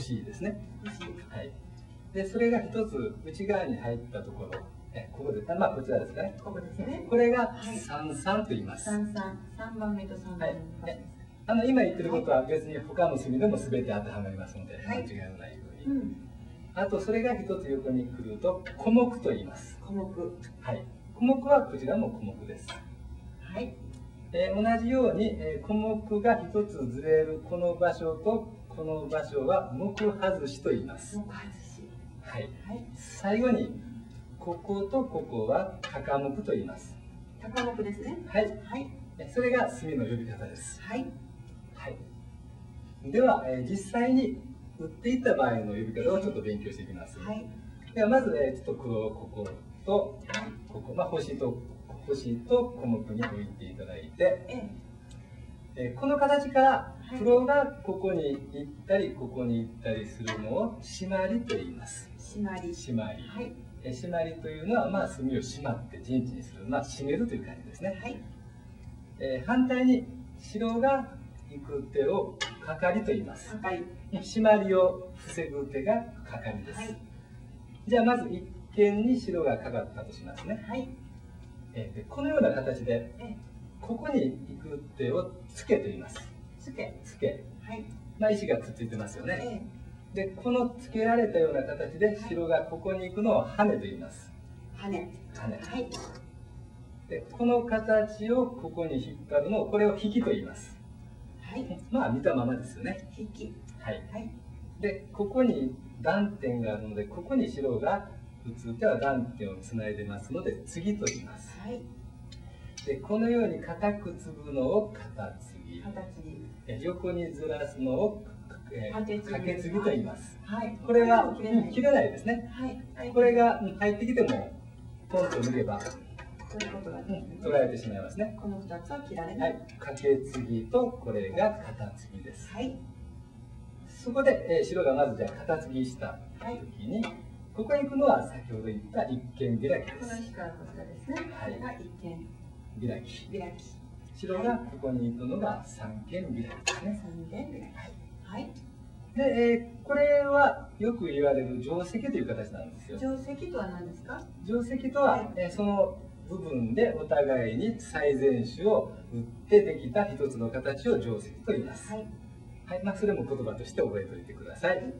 星ですね。星。はい。で、それが一つ内側に入ったところ、えここですか、まあこちらですかね。ここですね。これがはい三三と言います。三三三番目と三番目の場所です。あの今言ってることは別に他の隅でも全て当てはまりますので、はい間違いのないように。うん。あとそれが一つ横に来ると小目と言います。項目。はい。小目はこちらも小目です。はい。えー同じように、えー小目が一つずれるこの場所とこの場所は目外しと言います。目外し。はい。はい。最後にこことここは高目と言います。高目ですね。はい。はい。えそれが墨の呼び方です。はい。はい。では、えー実際に打っていった場合の呼び方をちょっと勉強していきます。はい。ではまず、えーちょっと黒をこことここ、まあ、星と星と小目に置いていただいて、ええーこの形からはい黒がここに行ったりここに行ったりするのを締まりと言います。締まり。締まり。はい。えー締まりというのは、まあ、墨を締まって陣地にする、まあ、締めるという感じですね。はい。えー反対に白が行く手をかかりと言います。かかり。締まりを防ぐ手がかかりです。はい。じゃあまず一見に白がかかったとしますね。はい。えーでこのような形でえここに行く手をつけと言います。つけ。つけ。はい。まあ石がくっついてますよね。えでこのつけられたような形で白がここに行くのを跳ねと言います。羽根。跳ね。はい。でこの形をここに引っ張るのをこれを引きと言います。はい。まあ見たままですよね。引き。はい。はい。でここに断点があるのでここに白が打つ手は断点をつないでますので次と言います。はい。でこのように固く継ぐのを肩継ぎ形に。え横にずらすのを、えー掛け継ぎと言いますはい。これは切れない。ですねはい。はい。これがうん入ってきてもポンと抜けば、取ることができるうん取られてしまいますねこの二つは切られない。はい掛け継ぎとこれが肩継ぎですはい。そこで、えー白がまずじゃあ肩継ぎしたはい。時にここに行くのは先ほど言った一見開きですこの石からこちらですね。はい一見開き開き。白がここに行くのが三見開きですね三見開き。はい。で、えーこれはよく言われる定石という形なんですよ定石とは何ですか？定石とは、えーその部分でお互いに最善手を打ってできた一つの形を定石と言います。はい。はい、まあそれも言葉として覚えておいてください。